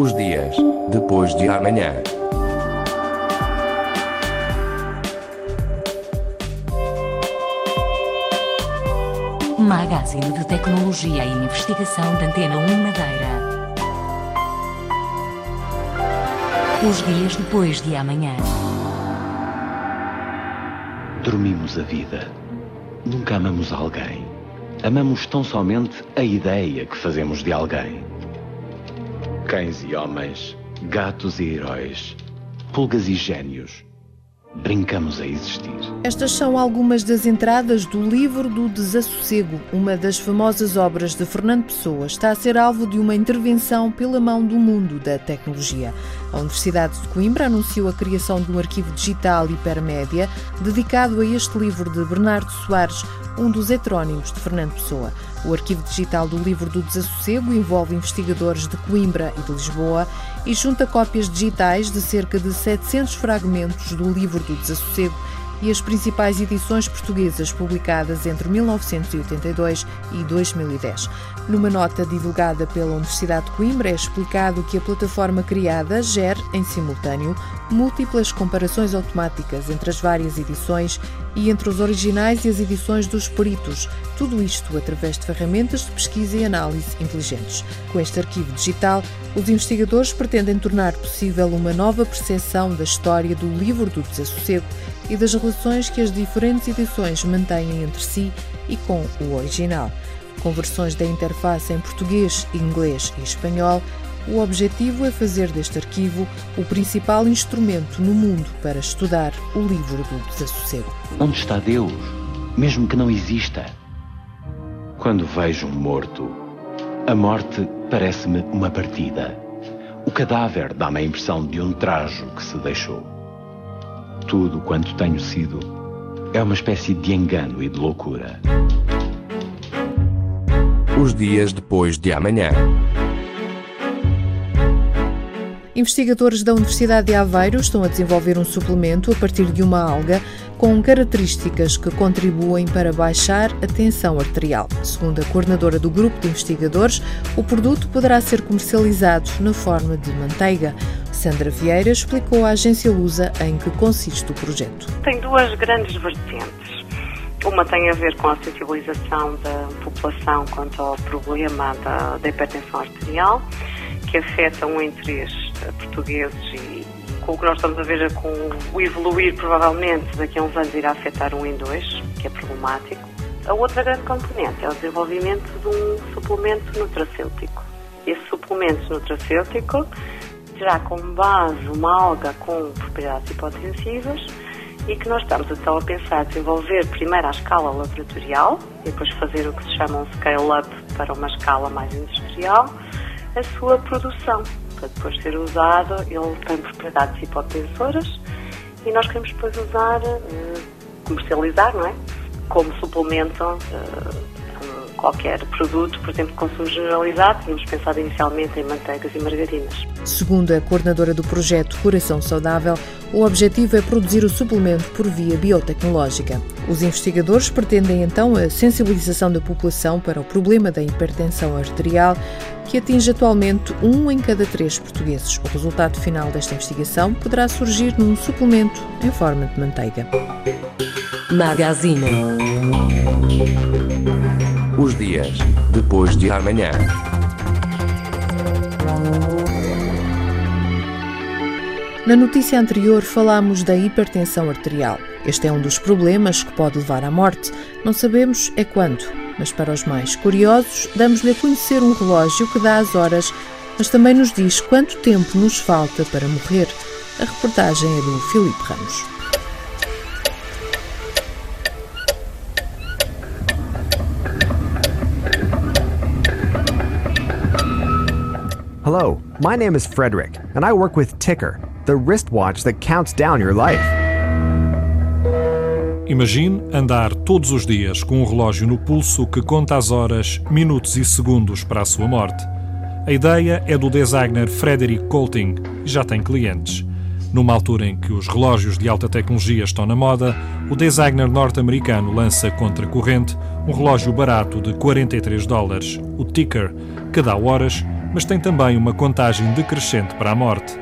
Os dias depois de amanhã. Magazine de Tecnologia e Investigação da Antena 1 Madeira. Os dias depois de amanhã. Dormimos a vida. Nunca amamos alguém. Amamos tão somente a ideia que fazemos de alguém. Cães e homens, gatos e heróis, pulgas e gênios. Brincamos a existir. Estas são algumas das entradas do livro do Desassossego, uma das famosas obras de Fernando Pessoa. Está a ser alvo de uma intervenção pela mão do mundo da tecnologia. A Universidade de Coimbra anunciou a criação de um arquivo digital hipermédia dedicado a este livro de Bernardo Soares, um dos heterónimos de Fernando Pessoa. O arquivo digital do livro do Desassossego envolve investigadores de Coimbra e de Lisboa e junta cópias digitais de cerca de 700 fragmentos do livro do Desassossego e as principais edições portuguesas publicadas entre 1982 e 2010. Numa nota divulgada pela Universidade de Coimbra, é explicado que a plataforma criada gera, em simultâneo, múltiplas comparações automáticas entre as várias edições e entre os originais e as edições dos peritos, tudo isto através de ferramentas de pesquisa e análise inteligentes. Com este arquivo digital, os investigadores pretendem tornar possível uma nova percepção da história do livro do desassossego e das relações que as diferentes edições mantêm entre si e com o original. Com versões da interface em português, inglês e espanhol, o objetivo é fazer deste arquivo o principal instrumento no mundo para estudar o livro do desassossego. Onde está Deus? Mesmo que não exista. Quando vejo um morto, a morte parece-me uma partida. O cadáver dá-me a impressão de um trajo que se deixou. Tudo quanto tenho sido é uma espécie de engano e de loucura. Os dias depois de amanhã. Investigadores da Universidade de Aveiro estão a desenvolver um suplemento a partir de uma alga com características que contribuem para baixar a tensão arterial. Segundo a coordenadora do grupo de investigadores, o produto poderá ser comercializado na forma de manteiga. Sandra Vieira explicou à agência Lusa em que consiste o projeto. Tem duas grandes vertentes. Uma tem a ver com a sensibilização da população quanto ao problema da, da hipertensão arterial, que afeta um em três portugueses e com o que nós estamos a ver com o evoluir provavelmente daqui a uns anos irá afetar um em dois, que é problemático. A outra grande componente é o desenvolvimento de um suplemento nutracêutico. Esse suplemento nutracêutico terá como base uma alga com propriedades hipotensivas e que nós estamos então a pensar desenvolver primeiro à escala laboratorial depois fazer o que se chama um scale-up para uma escala mais industrial, a sua produção para depois ser usado. Ele tem propriedades hipotensoras e nós queremos depois usar, eh, comercializar, não é? Como suplemento eh, qualquer produto, por exemplo, de consumo generalizado. Tínhamos pensado inicialmente em manteigas e margarinas. Segundo a coordenadora do projeto Coração Saudável, o objetivo é produzir o suplemento por via biotecnológica. Os investigadores pretendem então a sensibilização da população para o problema da hipertensão arterial, que atinge atualmente um em cada três portugueses. O resultado final desta investigação poderá surgir num suplemento em forma de manteiga. Magazine. Dias depois de amanhã. Na notícia anterior falámos da hipertensão arterial. Este é um dos problemas que pode levar à morte. Não sabemos é quando, mas para os mais curiosos, damos-lhe a conhecer um relógio que dá as horas, mas também nos diz quanto tempo nos falta para morrer. A reportagem é do Filipe Ramos. Hello, my name is Frederick, and I work with Ticker, the wristwatch that counts down your life. Imagine andar todos os dias com um relógio no pulso que conta as horas, minutos e segundos para a sua morte. A ideia é do designer Frederick Colting e já tem clientes. Numa altura em que os relógios de alta tecnologia estão na moda, o designer norte-americano lança contra corrente um relógio barato de 43 dólares, o Ticker, que dá horas mas tem também uma contagem decrescente para a morte.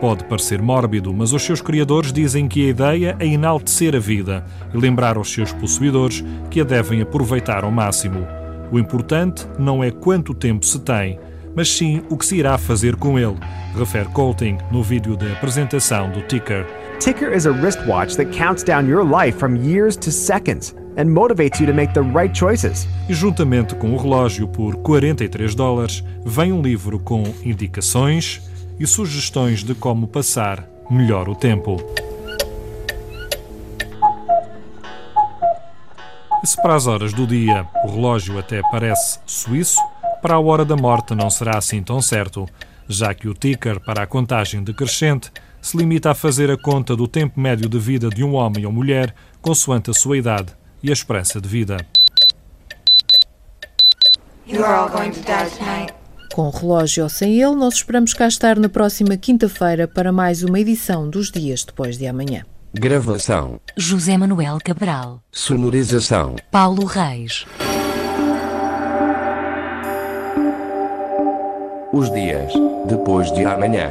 Pode parecer mórbido, mas os seus criadores dizem que a ideia é enaltecer a vida e lembrar aos seus possuidores que a devem aproveitar ao máximo. O importante não é quanto tempo se tem, mas sim o que se irá fazer com ele, refere Colting no vídeo de apresentação do Ticker. Ticker is a wristwatch that counts down your life from years to seconds and motivates you to make the right choices. E juntamente com o relógio por 43 dólares, vem um livro com indicações e sugestões de como passar melhor o tempo. Se para as horas do dia o relógio até parece suíço, para a hora da morte não será assim tão certo, já que o ticker para a contagem decrescente se limita a fazer a conta do tempo médio de vida de um homem ou mulher consoante a sua idade e a esperança de vida. You are all going to die tonight. Com o relógio ou sem ele, nós esperamos cá estar na próxima quinta-feira para mais uma edição dos Dias Depois de Amanhã. Gravação. José Manuel Cabral. Sonorização. Paulo Reis. Os dias depois de amanhã.